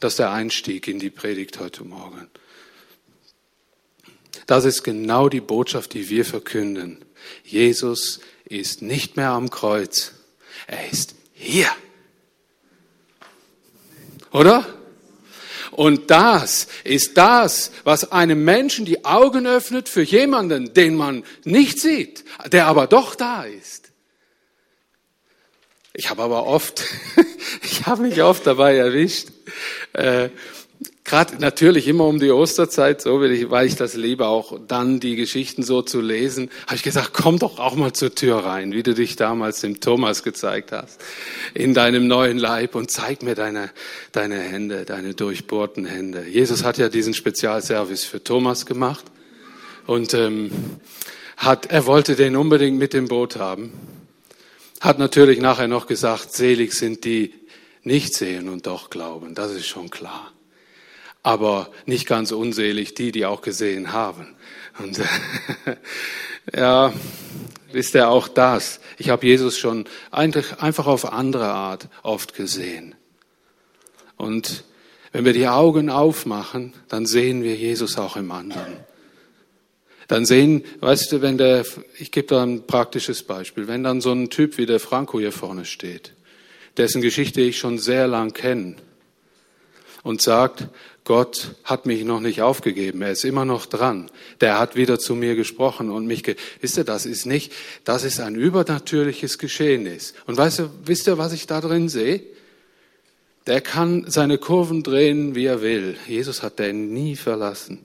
Das ist der Einstieg in die Predigt heute Morgen. Das ist genau die Botschaft, die wir verkünden. Jesus ist nicht mehr am Kreuz. Er ist hier. Oder? Und das ist das, was einem Menschen die Augen öffnet für jemanden, den man nicht sieht, der aber doch da ist. Ich habe aber oft, ich habe mich oft dabei erwischt, äh, gerade natürlich immer um die Osterzeit, so will ich, weil ich das liebe, auch dann die Geschichten so zu lesen, habe ich gesagt, komm doch auch mal zur Tür rein, wie du dich damals dem Thomas gezeigt hast, in deinem neuen Leib und zeig mir deine, deine Hände, deine durchbohrten Hände. Jesus hat ja diesen Spezialservice für Thomas gemacht und ähm, hat, er wollte den unbedingt mit dem Boot haben. Hat natürlich nachher noch gesagt, selig sind die nicht sehen und doch glauben. Das ist schon klar aber nicht ganz unselig die, die auch gesehen haben. Und ja, wisst ihr auch das? Ich habe Jesus schon einfach auf andere Art oft gesehen. Und wenn wir die Augen aufmachen, dann sehen wir Jesus auch im anderen. Dann sehen, weißt du, wenn der, ich gebe da ein praktisches Beispiel, wenn dann so ein Typ wie der Franco hier vorne steht, dessen Geschichte ich schon sehr lang kenne, und sagt, Gott hat mich noch nicht aufgegeben, er ist immer noch dran. Der hat wieder zu mir gesprochen und mich, ge wisst ihr, das ist nicht, das ist ein übernatürliches Geschehnis. Und weißt du, wisst ihr, was ich da drin sehe? Der kann seine Kurven drehen, wie er will. Jesus hat den nie verlassen.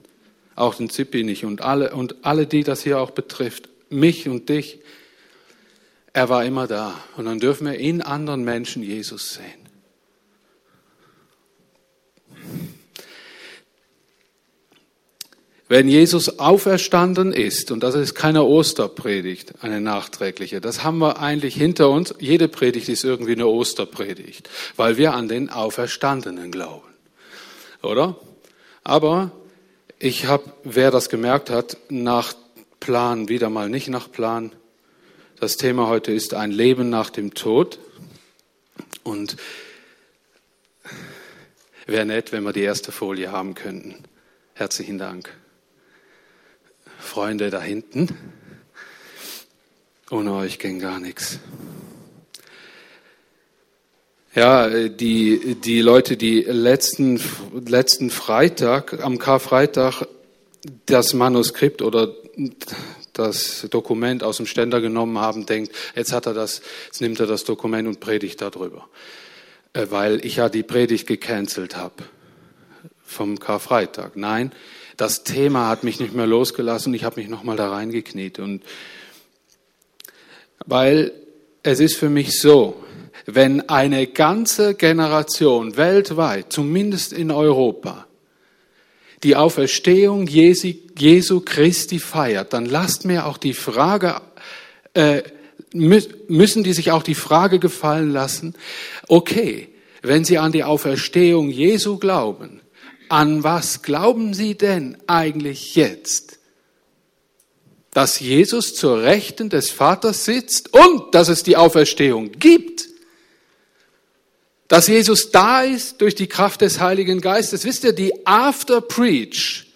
Auch den Zippi nicht und alle, und alle, die das hier auch betrifft. Mich und dich. Er war immer da. Und dann dürfen wir in anderen Menschen Jesus sehen. Wenn Jesus auferstanden ist, und das ist keine Osterpredigt, eine nachträgliche, das haben wir eigentlich hinter uns. Jede Predigt ist irgendwie eine Osterpredigt, weil wir an den Auferstandenen glauben. Oder? Aber ich habe, wer das gemerkt hat, nach Plan, wieder mal nicht nach Plan. Das Thema heute ist ein Leben nach dem Tod. Und wäre nett, wenn wir die erste Folie haben könnten. Herzlichen Dank. Freunde da hinten. Ohne euch ging gar nichts. Ja, die, die Leute, die letzten, letzten Freitag, am Karfreitag, das Manuskript oder das Dokument aus dem Ständer genommen haben, denkt, jetzt hat er das, jetzt nimmt er das Dokument und predigt darüber. Äh, weil ich ja die Predigt gecancelt habe vom Karfreitag. Nein, das Thema hat mich nicht mehr losgelassen. Ich habe mich nochmal da reingekniet. Und weil es ist für mich so, wenn eine ganze Generation weltweit, zumindest in Europa, die Auferstehung Jesu, Christi feiert, dann lasst mir auch die Frage, äh, müssen die sich auch die Frage gefallen lassen, okay, wenn sie an die Auferstehung Jesu glauben, an was glauben Sie denn eigentlich jetzt? Dass Jesus zur Rechten des Vaters sitzt und dass es die Auferstehung gibt. Dass Jesus da ist durch die Kraft des Heiligen Geistes. Wisst ihr, die After Preach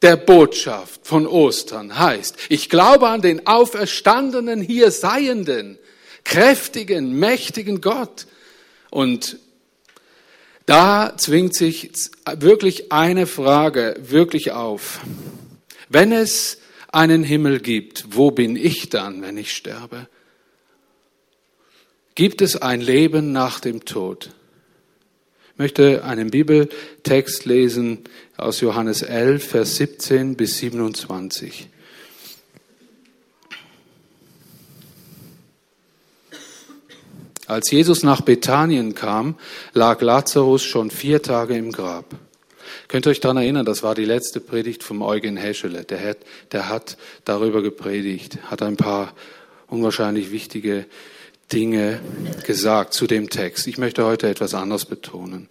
der Botschaft von Ostern heißt, ich glaube an den auferstandenen hier Seienden, kräftigen, mächtigen Gott. Und da zwingt sich wirklich eine Frage wirklich auf. Wenn es einen Himmel gibt, wo bin ich dann, wenn ich sterbe? Gibt es ein Leben nach dem Tod? Ich möchte einen Bibeltext lesen aus Johannes 11, Vers 17 bis 27. Als Jesus nach Bethanien kam, lag Lazarus schon vier Tage im Grab. Könnt ihr euch daran erinnern, das war die letzte Predigt vom Eugen Heschele. Der hat, der hat darüber gepredigt, hat ein paar unwahrscheinlich wichtige Dinge gesagt zu dem Text. Ich möchte heute etwas anderes betonen.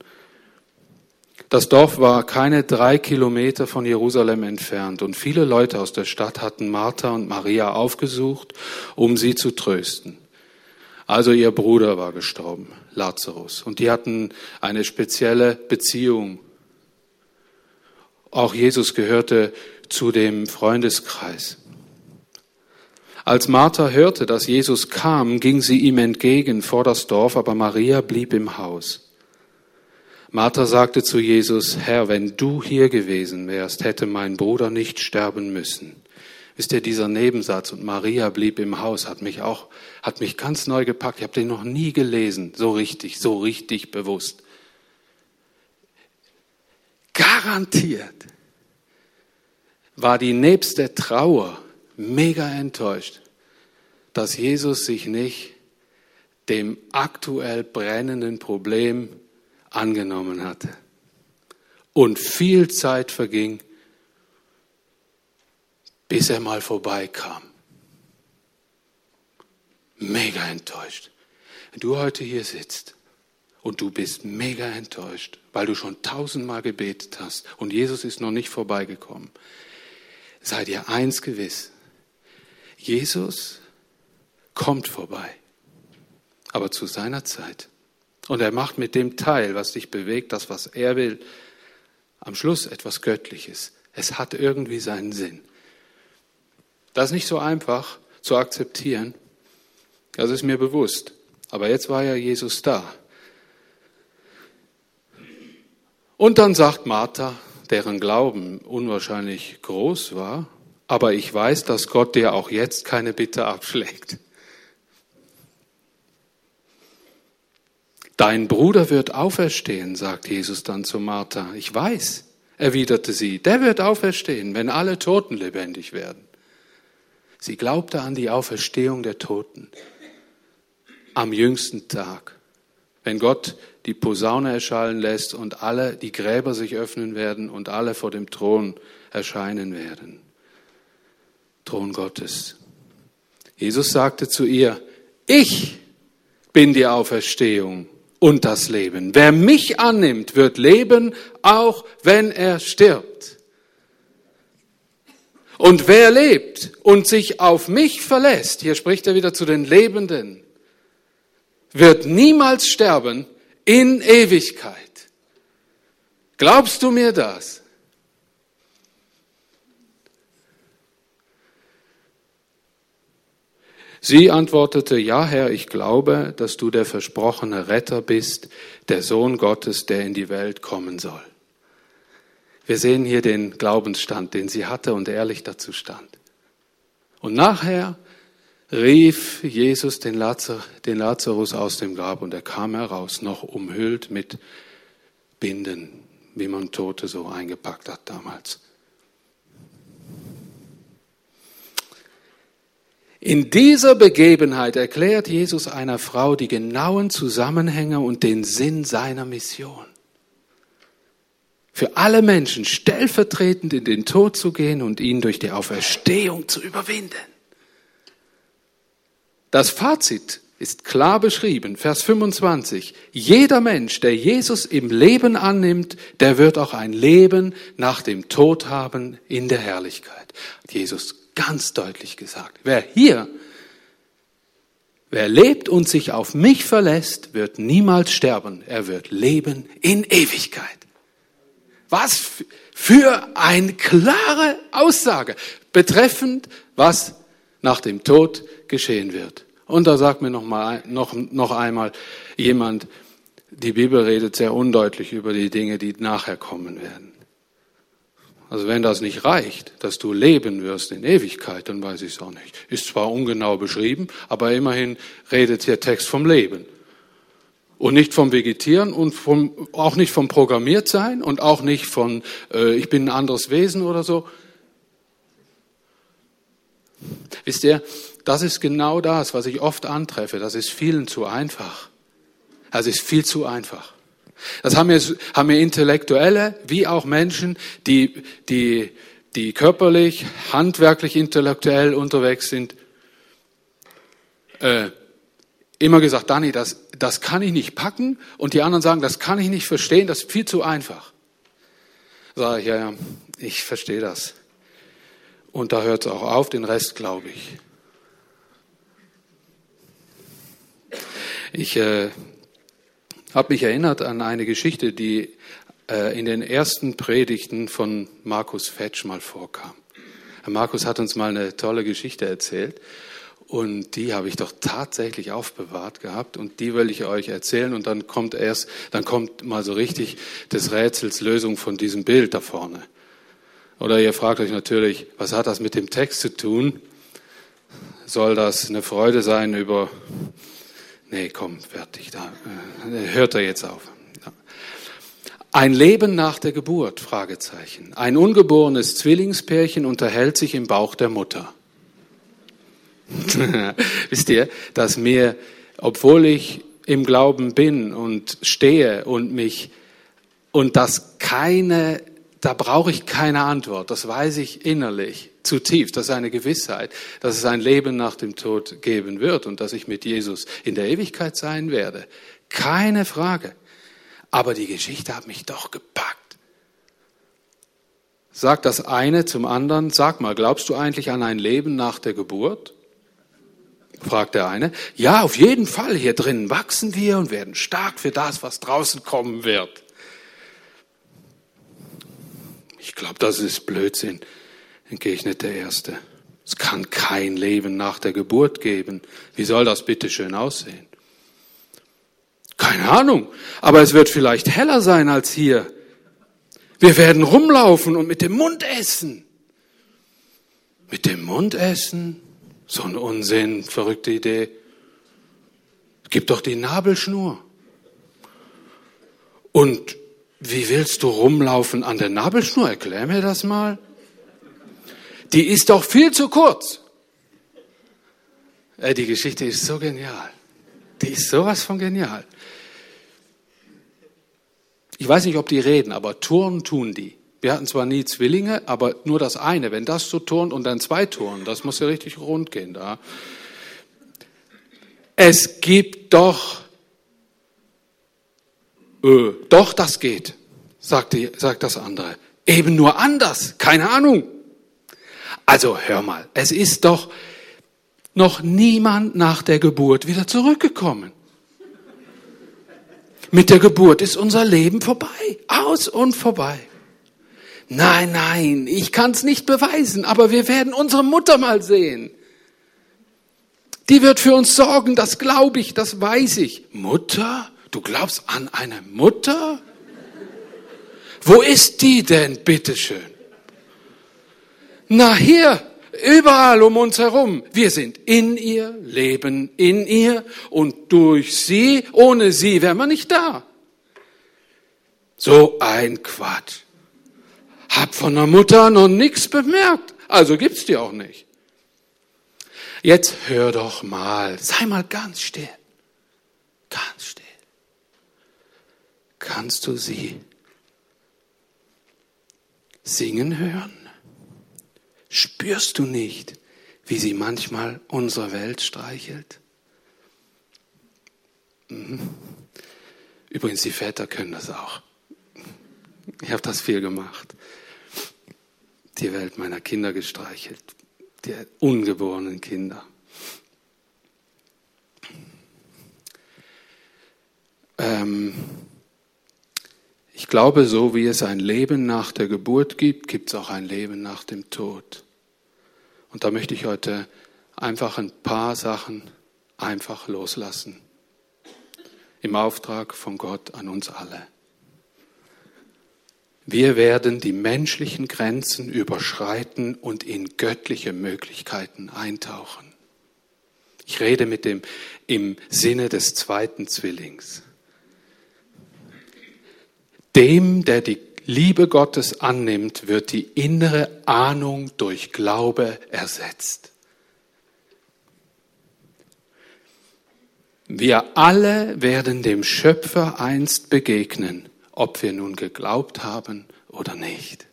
Das Dorf war keine drei Kilometer von Jerusalem entfernt und viele Leute aus der Stadt hatten Martha und Maria aufgesucht, um sie zu trösten. Also ihr Bruder war gestorben, Lazarus. Und die hatten eine spezielle Beziehung. Auch Jesus gehörte zu dem Freundeskreis. Als Martha hörte, dass Jesus kam, ging sie ihm entgegen vor das Dorf, aber Maria blieb im Haus. Martha sagte zu Jesus, Herr, wenn du hier gewesen wärst, hätte mein Bruder nicht sterben müssen. Wisst ihr, dieser Nebensatz und Maria blieb im Haus hat mich auch, hat mich ganz neu gepackt. Ich habe den noch nie gelesen, so richtig, so richtig bewusst. Garantiert war die nebste Trauer mega enttäuscht, dass Jesus sich nicht dem aktuell brennenden Problem angenommen hatte. Und viel Zeit verging, bis er mal vorbeikam. Mega enttäuscht. Wenn du heute hier sitzt und du bist mega enttäuscht, weil du schon tausendmal gebetet hast und Jesus ist noch nicht vorbeigekommen, sei dir eins gewiss. Jesus kommt vorbei, aber zu seiner Zeit. Und er macht mit dem Teil, was dich bewegt, das, was er will, am Schluss etwas Göttliches. Es hat irgendwie seinen Sinn. Das ist nicht so einfach zu akzeptieren. Das ist mir bewusst. Aber jetzt war ja Jesus da. Und dann sagt Martha, deren Glauben unwahrscheinlich groß war, aber ich weiß, dass Gott dir auch jetzt keine Bitte abschlägt. Dein Bruder wird auferstehen, sagt Jesus dann zu Martha. Ich weiß, erwiderte sie, der wird auferstehen, wenn alle Toten lebendig werden. Sie glaubte an die Auferstehung der Toten am jüngsten Tag, wenn Gott die Posaune erschallen lässt und alle die Gräber sich öffnen werden und alle vor dem Thron erscheinen werden. Thron Gottes. Jesus sagte zu ihr, ich bin die Auferstehung und das Leben. Wer mich annimmt, wird leben, auch wenn er stirbt. Und wer lebt und sich auf mich verlässt, hier spricht er wieder zu den Lebenden, wird niemals sterben in Ewigkeit. Glaubst du mir das? Sie antwortete, ja Herr, ich glaube, dass du der versprochene Retter bist, der Sohn Gottes, der in die Welt kommen soll. Wir sehen hier den Glaubensstand, den sie hatte und ehrlich dazu stand. Und nachher rief Jesus den, Lazar, den Lazarus aus dem Grab und er kam heraus, noch umhüllt mit Binden, wie man Tote so eingepackt hat damals. In dieser Begebenheit erklärt Jesus einer Frau die genauen Zusammenhänge und den Sinn seiner Mission. Für alle Menschen stellvertretend in den Tod zu gehen und ihn durch die Auferstehung zu überwinden. Das Fazit ist klar beschrieben, Vers 25. Jeder Mensch, der Jesus im Leben annimmt, der wird auch ein Leben nach dem Tod haben in der Herrlichkeit. Jesus ganz deutlich gesagt. Wer hier, wer lebt und sich auf mich verlässt, wird niemals sterben. Er wird leben in Ewigkeit. Was für eine klare Aussage betreffend, was nach dem Tod geschehen wird. Und da sagt mir noch, mal, noch, noch einmal jemand, die Bibel redet sehr undeutlich über die Dinge, die nachher kommen werden. Also wenn das nicht reicht, dass du leben wirst in Ewigkeit, dann weiß ich es auch nicht. Ist zwar ungenau beschrieben, aber immerhin redet hier Text vom Leben. Und nicht vom Vegetieren und vom, auch nicht vom Programmiertsein und auch nicht von, äh, ich bin ein anderes Wesen oder so. Wisst ihr, das ist genau das, was ich oft antreffe. Das ist vielen zu einfach. Das ist viel zu einfach. Das haben wir, haben wir Intellektuelle wie auch Menschen, die, die, die körperlich, handwerklich, intellektuell unterwegs sind, äh, immer gesagt, Dani, das, das kann ich nicht packen. Und die anderen sagen, das kann ich nicht verstehen, das ist viel zu einfach. Sage ich, ja, ja, ich verstehe das. Und da hört es auch auf, den Rest glaube ich. Ich äh, habe mich erinnert an eine Geschichte, die äh, in den ersten Predigten von Markus Fetsch mal vorkam. Markus hat uns mal eine tolle Geschichte erzählt und die habe ich doch tatsächlich aufbewahrt gehabt und die will ich euch erzählen und dann kommt erst, dann kommt mal so richtig des Rätsels Lösung von diesem Bild da vorne. Oder ihr fragt euch natürlich, was hat das mit dem Text zu tun? Soll das eine Freude sein über, nee, komm, fertig, da, äh, hört er jetzt auf. Ein Leben nach der Geburt? Fragezeichen. Ein ungeborenes Zwillingspärchen unterhält sich im Bauch der Mutter. Wisst ihr, dass mir, obwohl ich im Glauben bin und stehe und mich, und das keine, da brauche ich keine Antwort, das weiß ich innerlich zutiefst, das ist eine Gewissheit, dass es ein Leben nach dem Tod geben wird und dass ich mit Jesus in der Ewigkeit sein werde. Keine Frage. Aber die Geschichte hat mich doch gepackt. Sagt das eine zum anderen, sag mal, glaubst du eigentlich an ein Leben nach der Geburt? fragt der eine. Ja, auf jeden Fall, hier drinnen wachsen wir und werden stark für das, was draußen kommen wird. Ich glaube, das ist Blödsinn, entgegnet der Erste. Es kann kein Leben nach der Geburt geben. Wie soll das bitte schön aussehen? Keine Ahnung, aber es wird vielleicht heller sein als hier. Wir werden rumlaufen und mit dem Mund essen. Mit dem Mund essen? So ein Unsinn, verrückte Idee. Gib doch die Nabelschnur. Und wie willst du rumlaufen an der Nabelschnur? Erklär mir das mal. Die ist doch viel zu kurz. Äh, die Geschichte ist so genial. Die ist sowas von genial. Ich weiß nicht, ob die reden, aber turnen tun die. Wir hatten zwar nie Zwillinge, aber nur das eine. Wenn das so turnt und dann zwei turnen, das muss ja richtig rund gehen da. Es gibt doch, äh, doch, das geht, sagt, die, sagt das andere. Eben nur anders, keine Ahnung. Also hör mal, es ist doch noch niemand nach der Geburt wieder zurückgekommen. Mit der Geburt ist unser Leben vorbei, aus und vorbei. Nein, nein, ich kann es nicht beweisen, aber wir werden unsere Mutter mal sehen. Die wird für uns sorgen, das glaube ich, das weiß ich. Mutter? Du glaubst an eine Mutter? Wo ist die denn, bitteschön? Na hier, Überall um uns herum. Wir sind in ihr, leben in ihr und durch sie, ohne sie wären wir nicht da. So ein Quatsch. Hab von der Mutter noch nichts bemerkt, also gibt's die auch nicht. Jetzt hör doch mal, sei mal ganz still. Ganz still. Kannst du sie singen hören? Spürst du nicht, wie sie manchmal unsere Welt streichelt? Mhm. Übrigens, die Väter können das auch. Ich habe das viel gemacht. Die Welt meiner Kinder gestreichelt, die ungeborenen Kinder. Ähm, ich glaube, so wie es ein Leben nach der Geburt gibt, gibt es auch ein Leben nach dem Tod. Und da möchte ich heute einfach ein paar Sachen einfach loslassen. Im Auftrag von Gott an uns alle. Wir werden die menschlichen Grenzen überschreiten und in göttliche Möglichkeiten eintauchen. Ich rede mit dem im Sinne des zweiten Zwillings. Dem, der die Liebe Gottes annimmt, wird die innere Ahnung durch Glaube ersetzt. Wir alle werden dem Schöpfer einst begegnen, ob wir nun geglaubt haben oder nicht.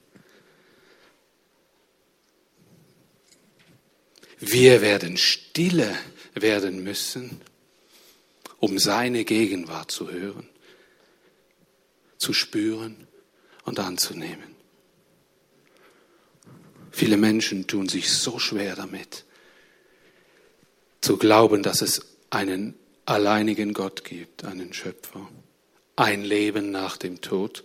Wir werden stille werden müssen, um seine Gegenwart zu hören zu spüren und anzunehmen. Viele Menschen tun sich so schwer damit, zu glauben, dass es einen, alleinigen Gott gibt, einen Schöpfer, ein Leben nach dem Tod,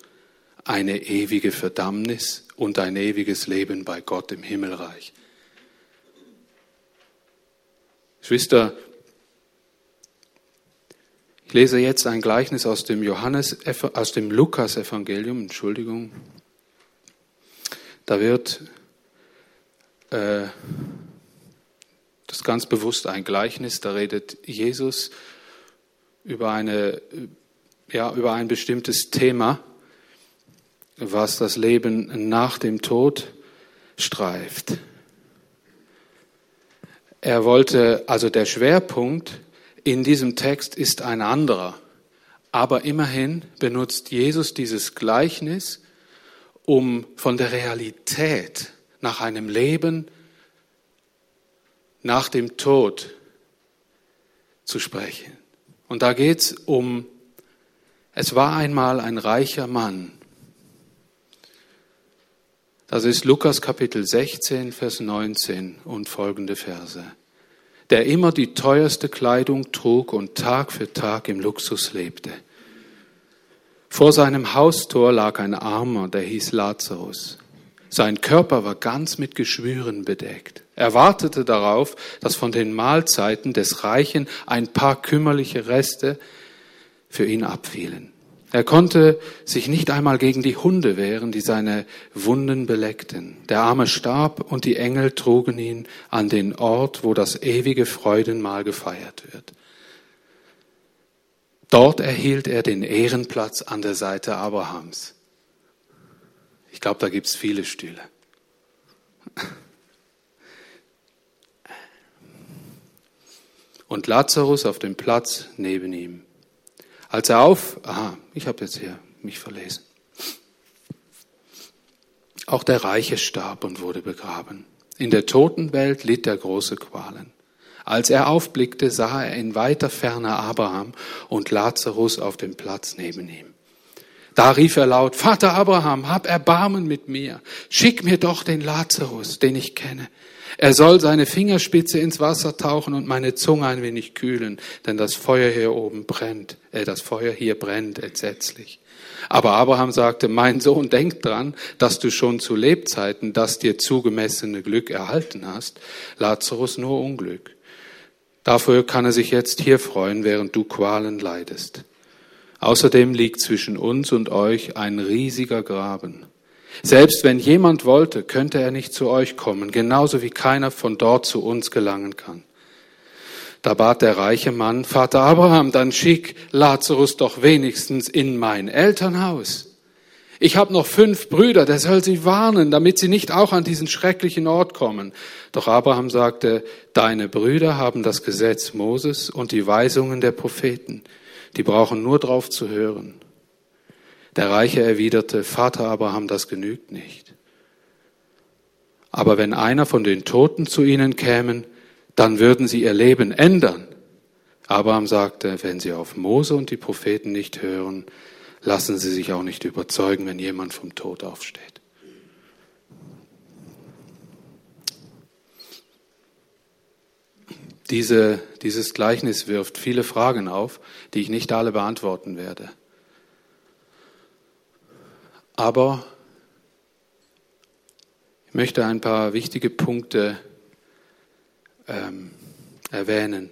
eine ewige Verdammnis und ein ewiges Leben bei Gott im Himmelreich. Geschwister, ich lese jetzt ein Gleichnis aus dem Johannes, aus dem Lukas-Evangelium, Entschuldigung. Da wird äh, das ganz bewusst ein Gleichnis, da redet Jesus über, eine, ja, über ein bestimmtes Thema, was das Leben nach dem Tod streift. Er wollte, also der Schwerpunkt in diesem Text ist ein anderer. Aber immerhin benutzt Jesus dieses Gleichnis, um von der Realität nach einem Leben nach dem Tod zu sprechen. Und da geht es um, es war einmal ein reicher Mann. Das ist Lukas Kapitel 16, Vers 19 und folgende Verse der immer die teuerste Kleidung trug und Tag für Tag im Luxus lebte. Vor seinem Haustor lag ein Armer, der hieß Lazarus. Sein Körper war ganz mit Geschwüren bedeckt. Er wartete darauf, dass von den Mahlzeiten des Reichen ein paar kümmerliche Reste für ihn abfielen. Er konnte sich nicht einmal gegen die Hunde wehren, die seine Wunden beleckten. Der Arme starb und die Engel trugen ihn an den Ort, wo das ewige Freudenmahl gefeiert wird. Dort erhielt er den Ehrenplatz an der Seite Abrahams. Ich glaube, da gibt's viele Stühle. Und Lazarus auf dem Platz neben ihm. Als er auf, aha, ich habe jetzt hier mich verlesen. Auch der Reiche starb und wurde begraben. In der Totenwelt litt er große Qualen. Als er aufblickte, sah er in weiter Ferne Abraham und Lazarus auf dem Platz neben ihm. Da rief er laut, Vater Abraham, hab Erbarmen mit mir, schick mir doch den Lazarus, den ich kenne. Er soll seine Fingerspitze ins Wasser tauchen und meine Zunge ein wenig kühlen, denn das Feuer hier oben brennt, äh, das Feuer hier brennt entsetzlich. Aber Abraham sagte, mein Sohn, denk dran, dass du schon zu Lebzeiten das dir zugemessene Glück erhalten hast, Lazarus nur Unglück. Dafür kann er sich jetzt hier freuen, während du Qualen leidest. Außerdem liegt zwischen uns und euch ein riesiger Graben. Selbst wenn jemand wollte, könnte er nicht zu euch kommen, genauso wie keiner von dort zu uns gelangen kann. Da bat der reiche Mann, Vater Abraham, dann schick Lazarus doch wenigstens in mein Elternhaus. Ich habe noch fünf Brüder, der soll sie warnen, damit sie nicht auch an diesen schrecklichen Ort kommen. Doch Abraham sagte, deine Brüder haben das Gesetz Moses und die Weisungen der Propheten. Die brauchen nur drauf zu hören. Der Reiche erwiderte, Vater Abraham, das genügt nicht. Aber wenn einer von den Toten zu ihnen kämen, dann würden sie ihr Leben ändern. Abraham sagte, wenn sie auf Mose und die Propheten nicht hören, lassen sie sich auch nicht überzeugen, wenn jemand vom Tod aufsteht. Diese, dieses Gleichnis wirft viele Fragen auf, die ich nicht alle beantworten werde. Aber ich möchte ein paar wichtige Punkte ähm, erwähnen.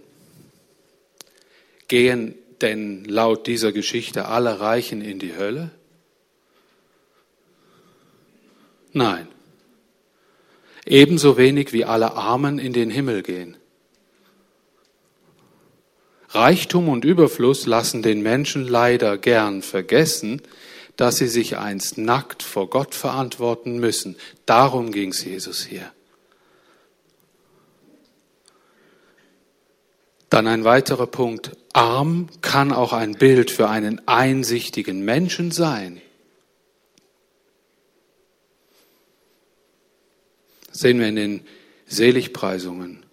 Gehen denn laut dieser Geschichte alle Reichen in die Hölle? Nein. Ebenso wenig wie alle Armen in den Himmel gehen. Reichtum und Überfluss lassen den Menschen leider gern vergessen, dass sie sich einst nackt vor Gott verantworten müssen. Darum ging es Jesus hier. Dann ein weiterer Punkt. Arm kann auch ein Bild für einen einsichtigen Menschen sein. Das sehen wir in den Seligpreisungen.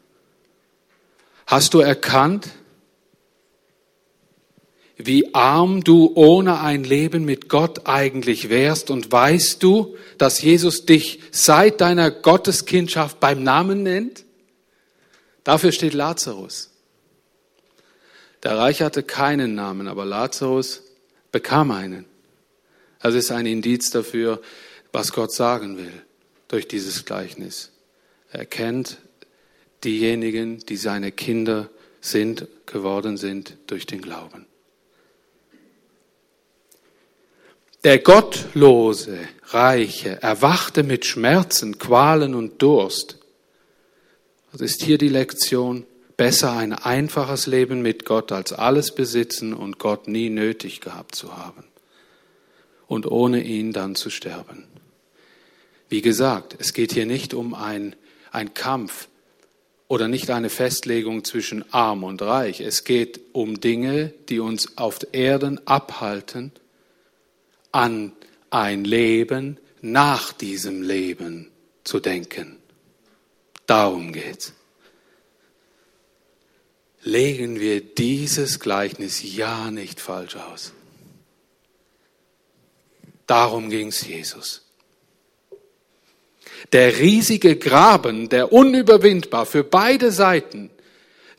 Hast du erkannt, wie arm du ohne ein Leben mit Gott eigentlich wärst und weißt du, dass Jesus dich seit deiner Gotteskindschaft beim Namen nennt? Dafür steht Lazarus. Der Reich hatte keinen Namen, aber Lazarus bekam einen. Das ist ein Indiz dafür, was Gott sagen will durch dieses Gleichnis. Er kennt diejenigen, die seine Kinder sind, geworden sind durch den Glauben. Der gottlose Reiche erwachte mit Schmerzen, Qualen und Durst. Das ist hier die Lektion. Besser ein einfaches Leben mit Gott als alles besitzen und Gott nie nötig gehabt zu haben. Und ohne ihn dann zu sterben. Wie gesagt, es geht hier nicht um ein, ein Kampf oder nicht eine Festlegung zwischen arm und reich. Es geht um Dinge, die uns auf Erden abhalten, an ein Leben nach diesem Leben zu denken. Darum geht's. Legen wir dieses Gleichnis ja nicht falsch aus. Darum ging's Jesus. Der riesige Graben, der unüberwindbar für beide Seiten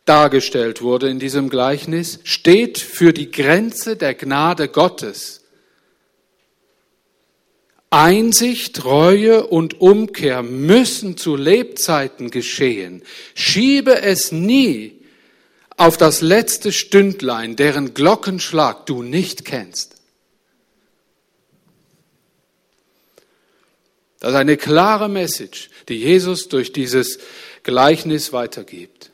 dargestellt wurde in diesem Gleichnis, steht für die Grenze der Gnade Gottes Einsicht, Reue und Umkehr müssen zu Lebzeiten geschehen. Schiebe es nie auf das letzte Stündlein, deren Glockenschlag du nicht kennst. Das ist eine klare Message, die Jesus durch dieses Gleichnis weitergibt.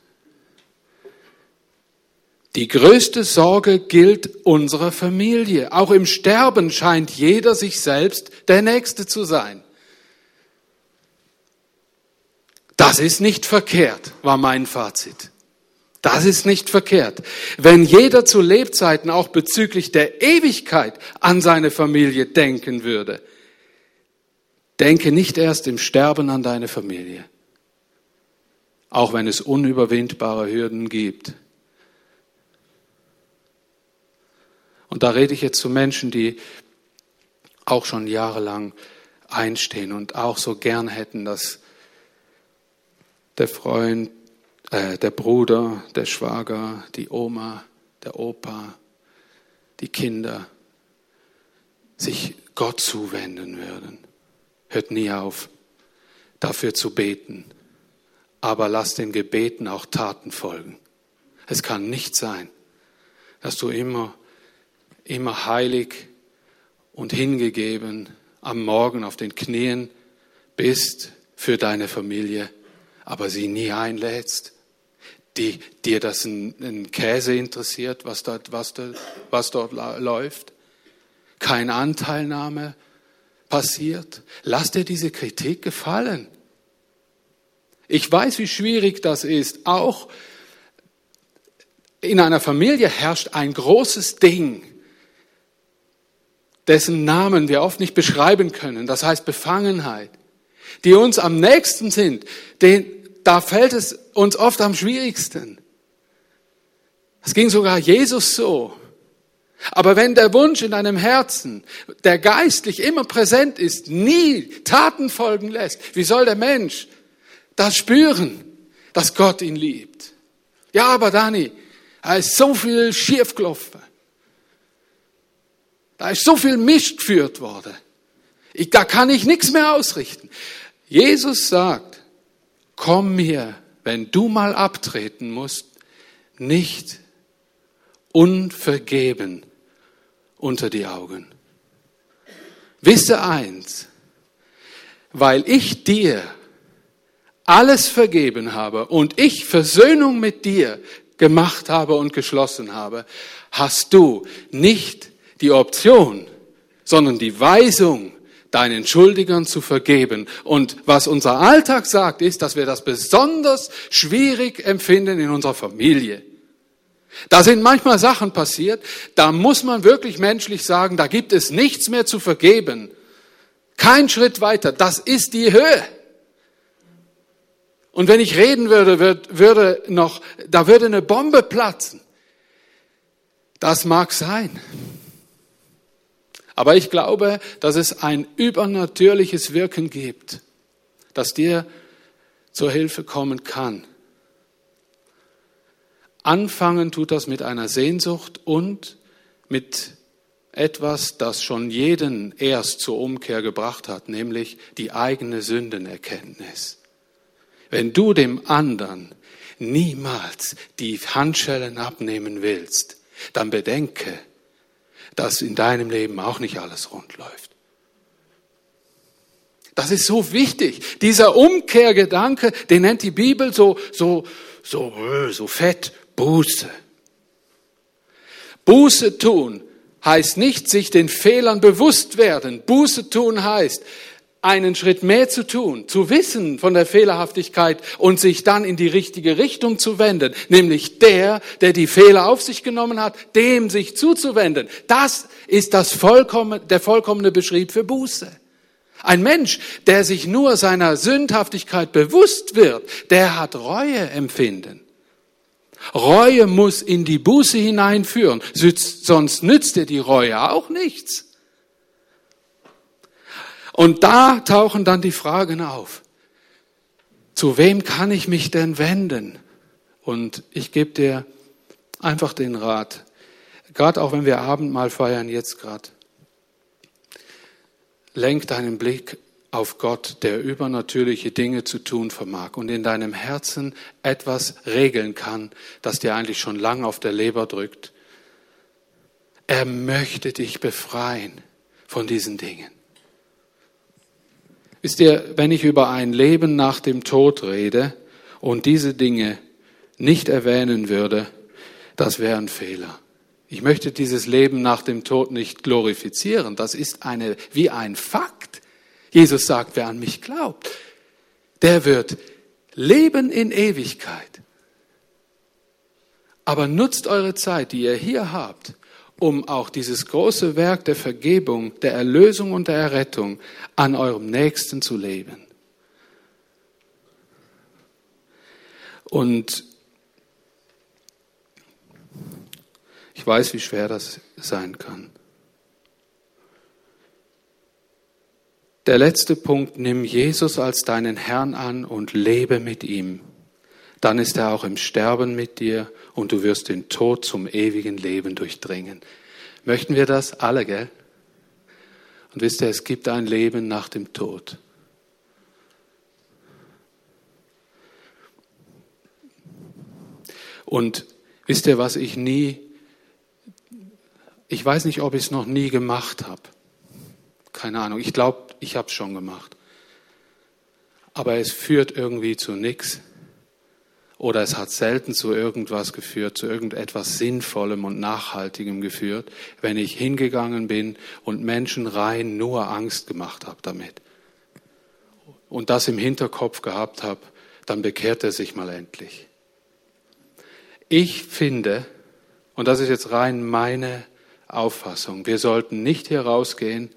Die größte Sorge gilt unserer Familie. Auch im Sterben scheint jeder sich selbst der Nächste zu sein. Das ist nicht verkehrt, war mein Fazit. Das ist nicht verkehrt. Wenn jeder zu Lebzeiten auch bezüglich der Ewigkeit an seine Familie denken würde, denke nicht erst im Sterben an deine Familie, auch wenn es unüberwindbare Hürden gibt. Und da rede ich jetzt zu Menschen, die auch schon jahrelang einstehen und auch so gern hätten, dass der Freund, äh, der Bruder, der Schwager, die Oma, der Opa, die Kinder sich Gott zuwenden würden. Hört nie auf, dafür zu beten. Aber lass den Gebeten auch Taten folgen. Es kann nicht sein, dass du immer immer heilig und hingegeben am Morgen auf den Knien bist für deine Familie, aber sie nie einlädst, die dir das ein, ein Käse interessiert, was dort, was, dort, was dort läuft, keine Anteilnahme passiert. Lass dir diese Kritik gefallen. Ich weiß, wie schwierig das ist. Auch in einer Familie herrscht ein großes Ding dessen Namen wir oft nicht beschreiben können, das heißt Befangenheit, die uns am nächsten sind, den, da fällt es uns oft am schwierigsten. Es ging sogar Jesus so. Aber wenn der Wunsch in deinem Herzen, der geistlich immer präsent ist, nie Taten folgen lässt, wie soll der Mensch das spüren, dass Gott ihn liebt? Ja, aber Dani, da ist so viel schiefgelaufen. Da ist so viel Mist geführt worden. Ich, da kann ich nichts mehr ausrichten. Jesus sagt, komm mir, wenn du mal abtreten musst, nicht unvergeben unter die Augen. Wisse eins, weil ich dir alles vergeben habe und ich Versöhnung mit dir gemacht habe und geschlossen habe, hast du nicht die Option, sondern die Weisung, deinen Schuldigern zu vergeben. Und was unser Alltag sagt, ist, dass wir das besonders schwierig empfinden in unserer Familie. Da sind manchmal Sachen passiert, da muss man wirklich menschlich sagen, da gibt es nichts mehr zu vergeben. Kein Schritt weiter. Das ist die Höhe. Und wenn ich reden würde, würde noch, da würde eine Bombe platzen. Das mag sein. Aber ich glaube, dass es ein übernatürliches Wirken gibt, das dir zur Hilfe kommen kann. Anfangen tut das mit einer Sehnsucht und mit etwas, das schon jeden erst zur Umkehr gebracht hat, nämlich die eigene Sündenerkenntnis. Wenn du dem anderen niemals die Handschellen abnehmen willst, dann bedenke, dass in deinem Leben auch nicht alles rund läuft. Das ist so wichtig. Dieser Umkehrgedanke, den nennt die Bibel so, so, so, so fett Buße. Buße tun heißt nicht sich den Fehlern bewusst werden. Buße tun heißt, einen Schritt mehr zu tun, zu wissen von der Fehlerhaftigkeit und sich dann in die richtige Richtung zu wenden, nämlich der, der die Fehler auf sich genommen hat, dem sich zuzuwenden. Das ist das vollkommen, der vollkommene Beschrieb für Buße. Ein Mensch, der sich nur seiner Sündhaftigkeit bewusst wird, der hat Reue empfinden. Reue muss in die Buße hineinführen, sonst nützt dir die Reue auch nichts. Und da tauchen dann die Fragen auf. Zu wem kann ich mich denn wenden? Und ich gebe dir einfach den Rat, gerade auch wenn wir Abendmahl feiern, jetzt gerade. Lenk deinen Blick auf Gott, der übernatürliche Dinge zu tun vermag und in deinem Herzen etwas regeln kann, das dir eigentlich schon lang auf der Leber drückt. Er möchte dich befreien von diesen Dingen. Wisst ihr, wenn ich über ein Leben nach dem Tod rede und diese Dinge nicht erwähnen würde, das wäre ein Fehler. Ich möchte dieses Leben nach dem Tod nicht glorifizieren. Das ist eine, wie ein Fakt. Jesus sagt, wer an mich glaubt, der wird leben in Ewigkeit. Aber nutzt eure Zeit, die ihr hier habt, um auch dieses große Werk der Vergebung, der Erlösung und der Errettung an eurem Nächsten zu leben. Und ich weiß, wie schwer das sein kann. Der letzte Punkt, nimm Jesus als deinen Herrn an und lebe mit ihm. Dann ist er auch im Sterben mit dir und du wirst den Tod zum ewigen Leben durchdringen. Möchten wir das alle, gell? Und wisst ihr, es gibt ein Leben nach dem Tod. Und wisst ihr, was ich nie, ich weiß nicht, ob ich es noch nie gemacht habe. Keine Ahnung. Ich glaube, ich habe es schon gemacht. Aber es führt irgendwie zu nichts. Oder es hat selten zu irgendwas geführt, zu irgendetwas Sinnvollem und Nachhaltigem geführt, wenn ich hingegangen bin und Menschen rein nur Angst gemacht habe damit. Und das im Hinterkopf gehabt habe, dann bekehrt er sich mal endlich. Ich finde, und das ist jetzt rein meine Auffassung, wir sollten nicht hier rausgehen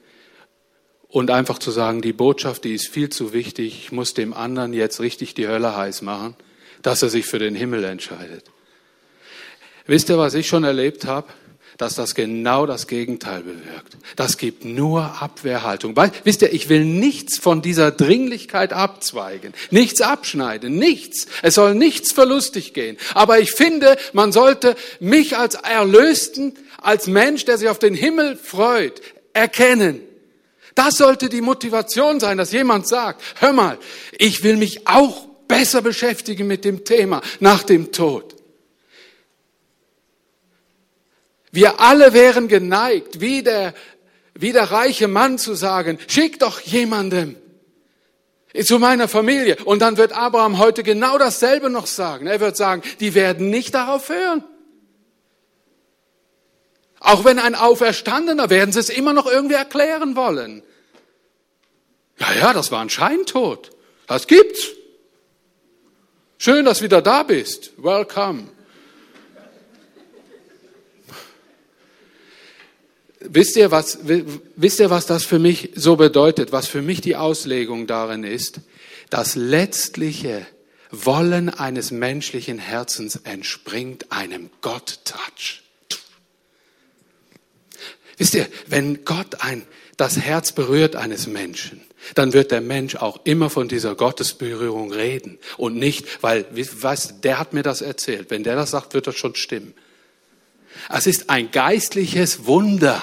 und einfach zu sagen, die Botschaft, die ist viel zu wichtig, ich muss dem anderen jetzt richtig die Hölle heiß machen, dass er sich für den Himmel entscheidet. Wisst ihr, was ich schon erlebt habe? Dass das genau das Gegenteil bewirkt. Das gibt nur Abwehrhaltung. Wisst ihr, ich will nichts von dieser Dringlichkeit abzweigen, nichts abschneiden, nichts. Es soll nichts verlustig gehen. Aber ich finde, man sollte mich als Erlösten, als Mensch, der sich auf den Himmel freut, erkennen. Das sollte die Motivation sein, dass jemand sagt, hör mal, ich will mich auch besser beschäftigen mit dem Thema nach dem Tod. Wir alle wären geneigt, wie der, wie der reiche Mann zu sagen, schick doch jemandem zu meiner Familie. Und dann wird Abraham heute genau dasselbe noch sagen. Er wird sagen, die werden nicht darauf hören. Auch wenn ein Auferstandener, werden sie es immer noch irgendwie erklären wollen. Ja, ja, das war ein Scheintod. Das gibt's. Schön, dass du wieder da bist. Welcome. Wisst ihr, was, wisst ihr, was das für mich so bedeutet? Was für mich die Auslegung darin ist? Das letztliche Wollen eines menschlichen Herzens entspringt einem Gott-Touch. Wisst ihr, wenn Gott ein, das Herz berührt eines Menschen, dann wird der Mensch auch immer von dieser Gottesberührung reden und nicht, weil, weißt, der hat mir das erzählt. Wenn der das sagt, wird das schon stimmen. Es ist ein geistliches Wunder,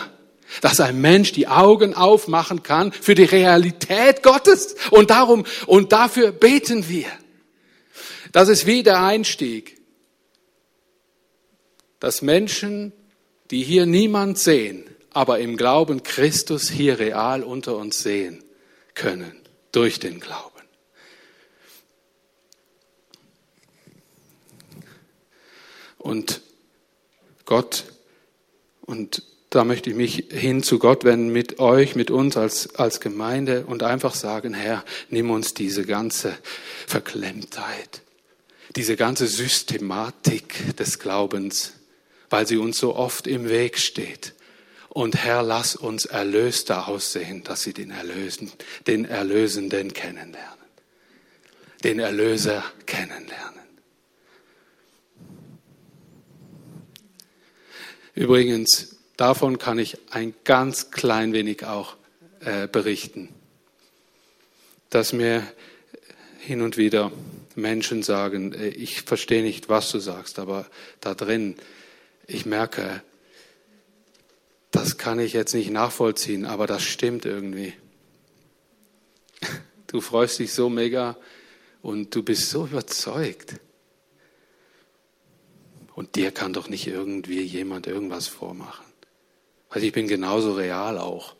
dass ein Mensch die Augen aufmachen kann für die Realität Gottes und darum und dafür beten wir. Das ist wie der Einstieg, dass Menschen, die hier niemand sehen, aber im Glauben Christus hier real unter uns sehen können, durch den Glauben. Und Gott, und da möchte ich mich hin zu Gott wenden, mit euch, mit uns als, als Gemeinde und einfach sagen, Herr, nimm uns diese ganze Verklemmtheit, diese ganze Systematik des Glaubens, weil sie uns so oft im Weg steht. Und Herr, lass uns erlöster aussehen, dass sie den Erlösen, den Erlösenden kennenlernen. Den Erlöser kennenlernen. Übrigens, davon kann ich ein ganz klein wenig auch äh, berichten, dass mir hin und wieder Menschen sagen, äh, ich verstehe nicht, was du sagst, aber da drin, ich merke, kann ich jetzt nicht nachvollziehen, aber das stimmt irgendwie. Du freust dich so mega und du bist so überzeugt. Und dir kann doch nicht irgendwie jemand irgendwas vormachen. Also ich bin genauso real auch.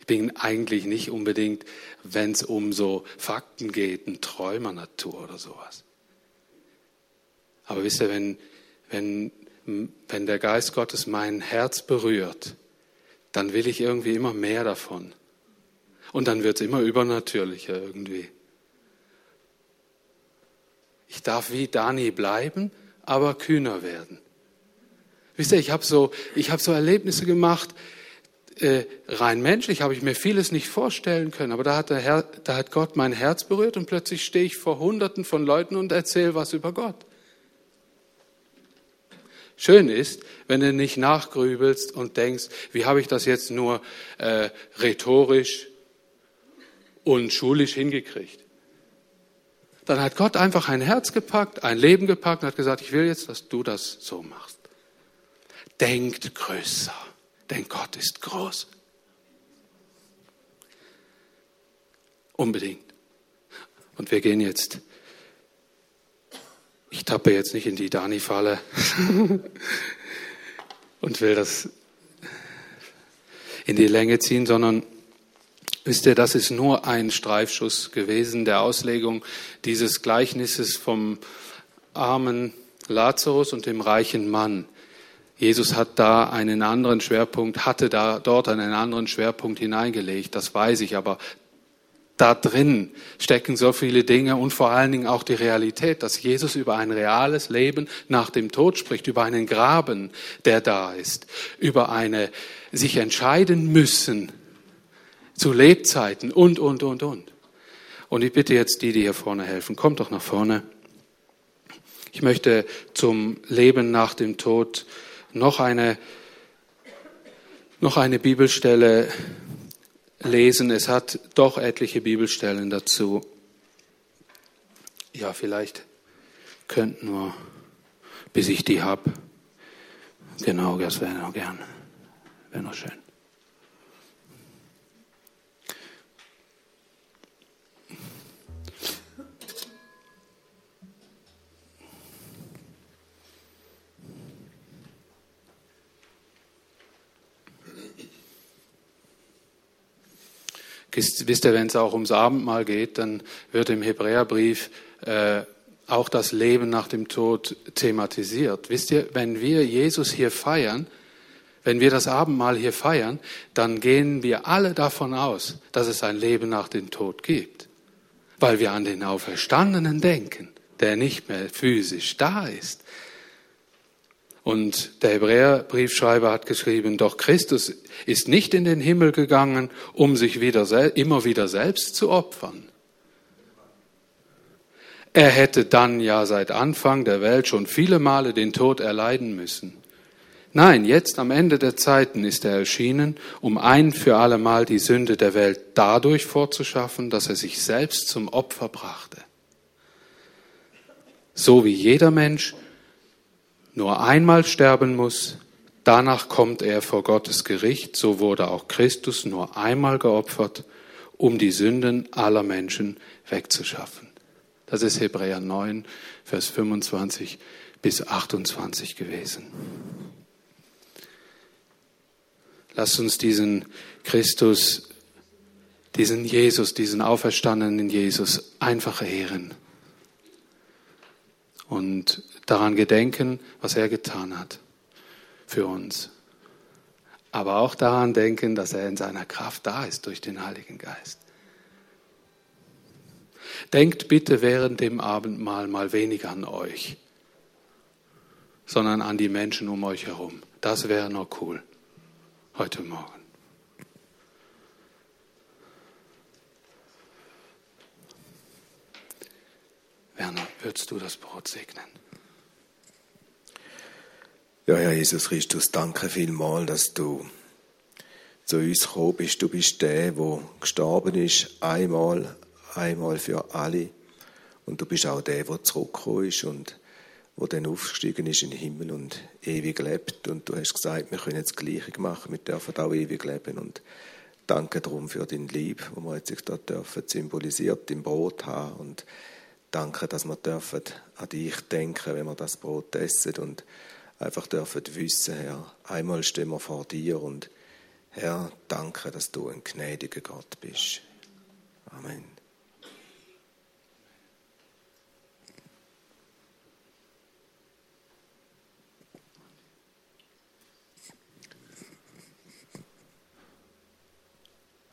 Ich bin eigentlich nicht unbedingt, wenn es um so Fakten geht, ein Träumer-Natur oder sowas. Aber wisst ihr, wenn, wenn, wenn der Geist Gottes mein Herz berührt, dann will ich irgendwie immer mehr davon. Und dann wird es immer übernatürlicher irgendwie. Ich darf wie Dani bleiben, aber kühner werden. Wisst ihr, ich habe so, hab so Erlebnisse gemacht, äh, rein menschlich habe ich mir vieles nicht vorstellen können, aber da hat, der Herr, da hat Gott mein Herz berührt und plötzlich stehe ich vor Hunderten von Leuten und erzähle was über Gott. Schön ist, wenn du nicht nachgrübelst und denkst, wie habe ich das jetzt nur äh, rhetorisch und schulisch hingekriegt dann hat Gott einfach ein Herz gepackt, ein Leben gepackt und hat gesagt, ich will jetzt, dass du das so machst. Denkt größer, denn Gott ist groß. Unbedingt. Und wir gehen jetzt. Ich tappe jetzt nicht in die Dani-Falle und will das in die Länge ziehen, sondern Wisst ihr, das ist nur ein Streifschuss gewesen der Auslegung dieses Gleichnisses vom armen Lazarus und dem reichen Mann. Jesus hat da einen anderen Schwerpunkt, hatte da dort einen anderen Schwerpunkt hineingelegt, das weiß ich, aber da drin stecken so viele Dinge und vor allen Dingen auch die Realität, dass Jesus über ein reales Leben nach dem Tod spricht, über einen Graben, der da ist, über eine sich entscheiden müssen, zu Lebzeiten und, und, und, und. Und ich bitte jetzt die, die hier vorne helfen, kommt doch nach vorne. Ich möchte zum Leben nach dem Tod noch eine, noch eine Bibelstelle lesen. Es hat doch etliche Bibelstellen dazu. Ja, vielleicht könnten wir, bis ich die habe. Genau, das wäre noch gern. Wäre noch schön. Wisst ihr, wenn es auch ums Abendmahl geht, dann wird im Hebräerbrief äh, auch das Leben nach dem Tod thematisiert. Wisst ihr, wenn wir Jesus hier feiern, wenn wir das Abendmahl hier feiern, dann gehen wir alle davon aus, dass es ein Leben nach dem Tod gibt, weil wir an den Auferstandenen denken, der nicht mehr physisch da ist, und der Hebräerbriefschreiber hat geschrieben, doch Christus ist nicht in den Himmel gegangen, um sich wieder, immer wieder selbst zu opfern. Er hätte dann ja seit Anfang der Welt schon viele Male den Tod erleiden müssen. Nein, jetzt am Ende der Zeiten ist er erschienen, um ein für allemal die Sünde der Welt dadurch vorzuschaffen, dass er sich selbst zum Opfer brachte. So wie jeder Mensch nur einmal sterben muss, danach kommt er vor Gottes Gericht, so wurde auch Christus nur einmal geopfert, um die Sünden aller Menschen wegzuschaffen. Das ist Hebräer 9, Vers 25 bis 28 gewesen. Lasst uns diesen Christus, diesen Jesus, diesen auferstandenen Jesus einfach ehren und daran gedenken, was er getan hat für uns. Aber auch daran denken, dass er in seiner Kraft da ist durch den Heiligen Geist. Denkt bitte während dem Abendmahl mal weniger an euch, sondern an die Menschen um euch herum. Das wäre noch cool heute Morgen. Werner, würdest du das Brot segnen? Ja, Herr Jesus Christus, danke vielmals, dass du zu uns gekommen bist. Du bist der, der gestorben ist, einmal, einmal für alle. Und du bist auch der, der zurückgekommen ist und wo dann aufgestiegen ist in den Himmel und ewig lebt. Und du hast gesagt, wir können das Gleiche machen, wir dürfen auch ewig leben. Und danke darum für dein Lieb, wo wir jetzt dort dürfen, symbolisiert im Brot haben. Und danke, dass wir dürfen an dich denken, wenn wir das Brot essen und einfach dürfen wissen, Herr, einmal stehen wir vor dir und Herr, danke, dass du ein gnädiger Gott bist. Amen.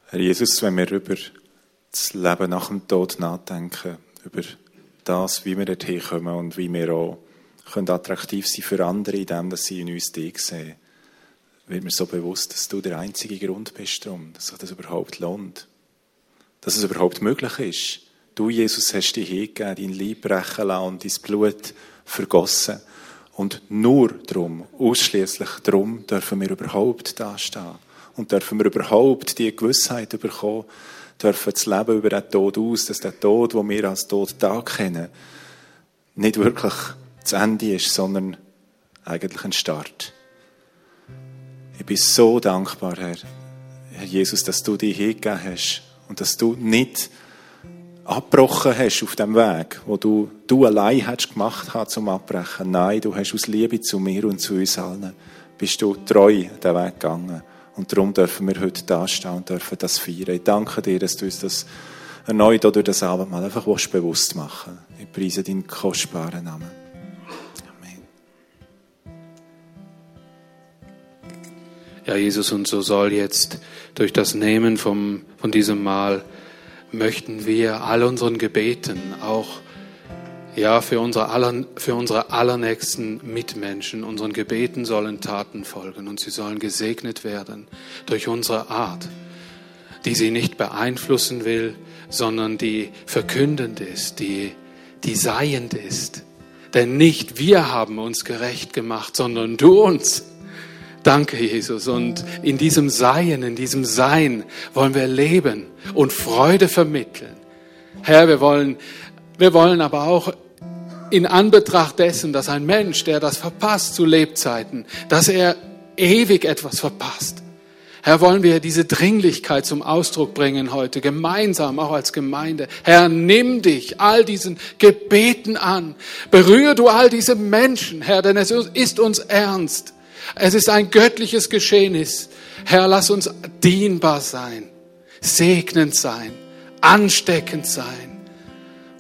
Herr Jesus, wenn wir über das Leben nach dem Tod nachdenken, über das, wie wir dorthin kommen und wie wir auch können attraktiv sein für andere, indem dass sie in uns dich sehen, wird mir so bewusst, dass du der einzige Grund bist, darum, dass sich das überhaupt lohnt. Dass es überhaupt möglich ist. Du, Jesus, hast dich hingegeben, dein Leib brechen lassen und dein Blut vergossen. Und nur darum, ausschließlich darum, dürfen wir überhaupt da stehen und dürfen wir überhaupt die Gewissheit bekommen, dürfen das Leben über den Tod aus, dass der Tod, wo wir als Tod da kennen, nicht wirklich das Ende ist, sondern eigentlich ein Start. Ich bin so dankbar, Herr, Herr Jesus, dass du dich hingegeben hast und dass du nicht abgebrochen hast auf dem Weg, wo du, du allein hast gemacht hast zum Abbrechen. Nein, du hast aus Liebe zu mir und zu uns allen, bist du treu den Weg gegangen. Und darum dürfen wir heute da stehen und dürfen das feiern. Ich danke dir, dass du uns das erneut durch das Abendmahl einfach bewusst machen Ich preise deinen kostbaren Namen. Ja, Jesus, und so soll jetzt durch das Nehmen vom, von diesem Mahl möchten wir all unseren Gebeten auch ja, für unsere, aller, für unsere allernächsten Mitmenschen, unseren Gebeten sollen Taten folgen und sie sollen gesegnet werden durch unsere Art, die sie nicht beeinflussen will, sondern die verkündend ist, die, die seiend ist. Denn nicht wir haben uns gerecht gemacht, sondern du uns. Danke, Jesus. Und in diesem Seien, in diesem Sein wollen wir leben und Freude vermitteln. Herr, wir wollen wir wollen aber auch in Anbetracht dessen, dass ein Mensch, der das verpasst zu Lebzeiten, dass er ewig etwas verpasst. Herr, wollen wir diese Dringlichkeit zum Ausdruck bringen heute, gemeinsam, auch als Gemeinde. Herr, nimm dich all diesen Gebeten an. Berühre du all diese Menschen, Herr, denn es ist uns ernst. Es ist ein göttliches Geschehnis. Herr, lass uns dienbar sein, segnend sein, ansteckend sein.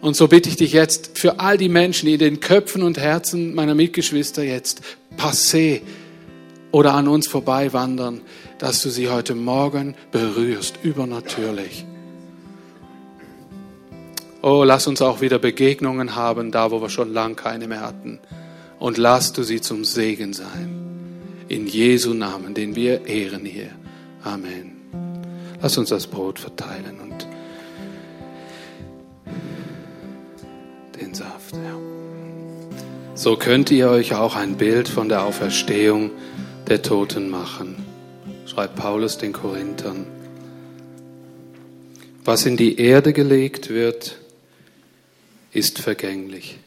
Und so bitte ich dich jetzt für all die Menschen, die in den Köpfen und Herzen meiner Mitgeschwister jetzt passé oder an uns vorbei wandern, dass du sie heute Morgen berührst, übernatürlich. Oh, lass uns auch wieder Begegnungen haben, da wo wir schon lang keine mehr hatten. Und lass du sie zum Segen sein. In Jesu Namen, den wir ehren hier. Amen. Lass uns das Brot verteilen und den Saft. Ja. So könnt ihr euch auch ein Bild von der Auferstehung der Toten machen, schreibt Paulus den Korinthern. Was in die Erde gelegt wird, ist vergänglich.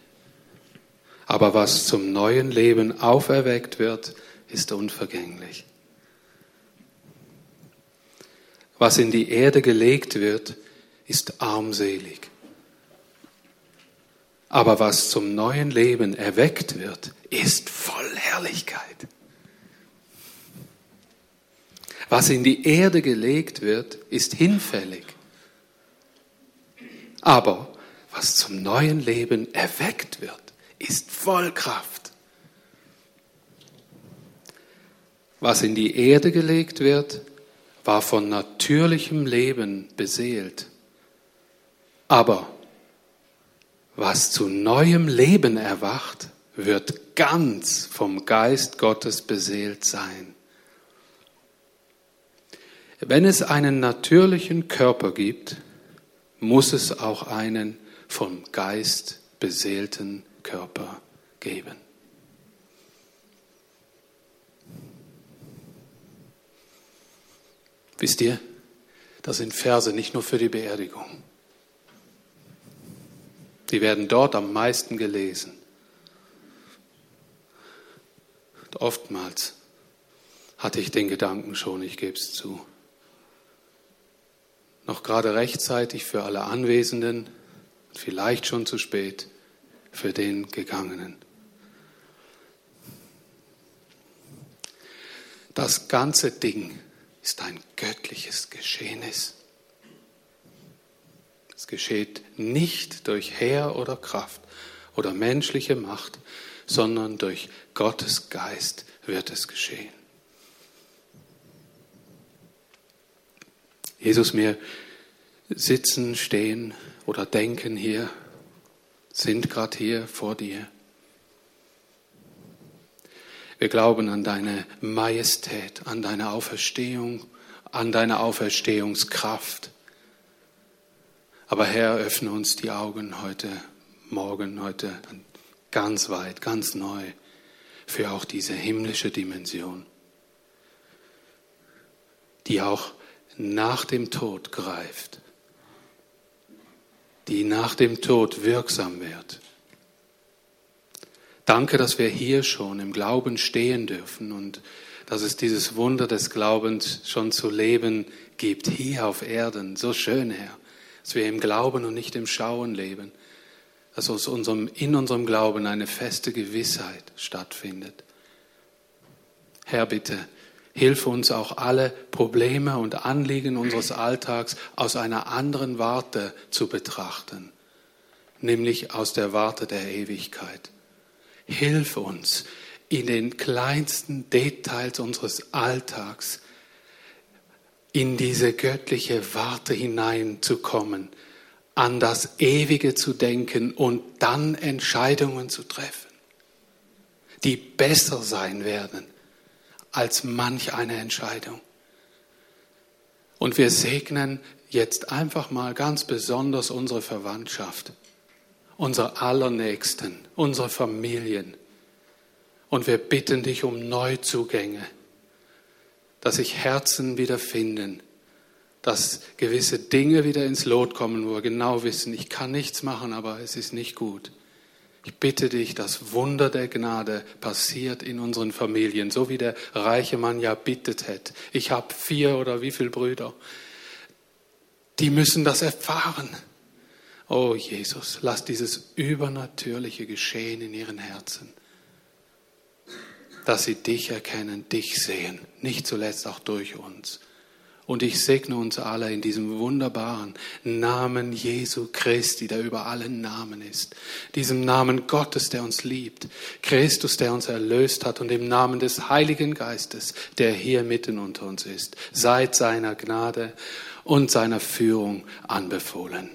Aber was zum neuen Leben auferweckt wird, ist unvergänglich. Was in die Erde gelegt wird, ist armselig. Aber was zum neuen Leben erweckt wird, ist voll Herrlichkeit. Was in die Erde gelegt wird, ist hinfällig. Aber was zum neuen Leben erweckt wird, ist voll Kraft. Was in die Erde gelegt wird, war von natürlichem Leben beseelt. Aber was zu neuem Leben erwacht, wird ganz vom Geist Gottes beseelt sein. Wenn es einen natürlichen Körper gibt, muss es auch einen vom Geist beseelten Körper geben. Wisst ihr, das sind Verse nicht nur für die Beerdigung. Die werden dort am meisten gelesen. Und oftmals hatte ich den Gedanken schon, ich gebe es zu. Noch gerade rechtzeitig für alle Anwesenden, vielleicht schon zu spät für den Gegangenen. Das ganze Ding ist ein göttliches Geschehnis. Es geschieht nicht durch Heer oder Kraft oder menschliche Macht, sondern durch Gottes Geist wird es geschehen. Jesus, wir sitzen, stehen oder denken hier, sind gerade hier vor dir. Wir glauben an deine Majestät, an deine Auferstehung, an deine Auferstehungskraft. Aber Herr, öffne uns die Augen heute, morgen, heute ganz weit, ganz neu für auch diese himmlische Dimension, die auch nach dem Tod greift, die nach dem Tod wirksam wird. Danke, dass wir hier schon im Glauben stehen dürfen und dass es dieses Wunder des Glaubens schon zu leben gibt, hier auf Erden. So schön, Herr, dass wir im Glauben und nicht im Schauen leben, dass aus unserem, in unserem Glauben eine feste Gewissheit stattfindet. Herr, bitte, hilf uns auch alle Probleme und Anliegen unseres Alltags aus einer anderen Warte zu betrachten, nämlich aus der Warte der Ewigkeit. Hilf uns, in den kleinsten Details unseres Alltags in diese göttliche Warte hineinzukommen, an das Ewige zu denken und dann Entscheidungen zu treffen, die besser sein werden als manch eine Entscheidung. Und wir segnen jetzt einfach mal ganz besonders unsere Verwandtschaft unser Allernächsten, unsere Familien. Und wir bitten dich um Neuzugänge, dass sich Herzen wiederfinden, dass gewisse Dinge wieder ins Lot kommen, wo wir genau wissen, ich kann nichts machen, aber es ist nicht gut. Ich bitte dich, dass Wunder der Gnade passiert in unseren Familien, so wie der reiche Mann ja bittet hat. Ich habe vier oder wie viele Brüder. Die müssen das erfahren. Oh Jesus, lass dieses Übernatürliche geschehen in ihren Herzen, dass sie dich erkennen, dich sehen, nicht zuletzt auch durch uns. Und ich segne uns alle in diesem wunderbaren Namen Jesu Christi, der über allen Namen ist. Diesem Namen Gottes, der uns liebt. Christus, der uns erlöst hat. Und im Namen des Heiligen Geistes, der hier mitten unter uns ist. Seit seiner Gnade und seiner Führung anbefohlen.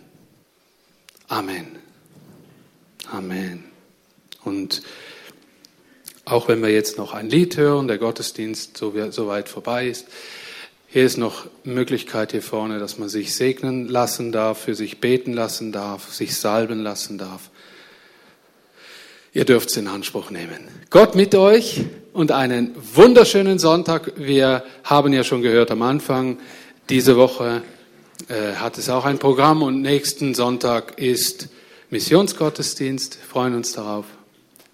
Amen. Amen. Und auch wenn wir jetzt noch ein Lied hören, der Gottesdienst so, weit vorbei ist, hier ist noch Möglichkeit hier vorne, dass man sich segnen lassen darf, für sich beten lassen darf, sich salben lassen darf. Ihr dürft es in Anspruch nehmen. Gott mit euch. und einen wunderschönen Sonntag. Wir haben ja schon gehört am Anfang, diese Woche äh, hat es auch ein Programm und nächsten Sonntag ist Missionsgottesdienst. Wir freuen uns darauf.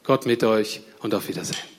Gott mit euch und auf Wiedersehen.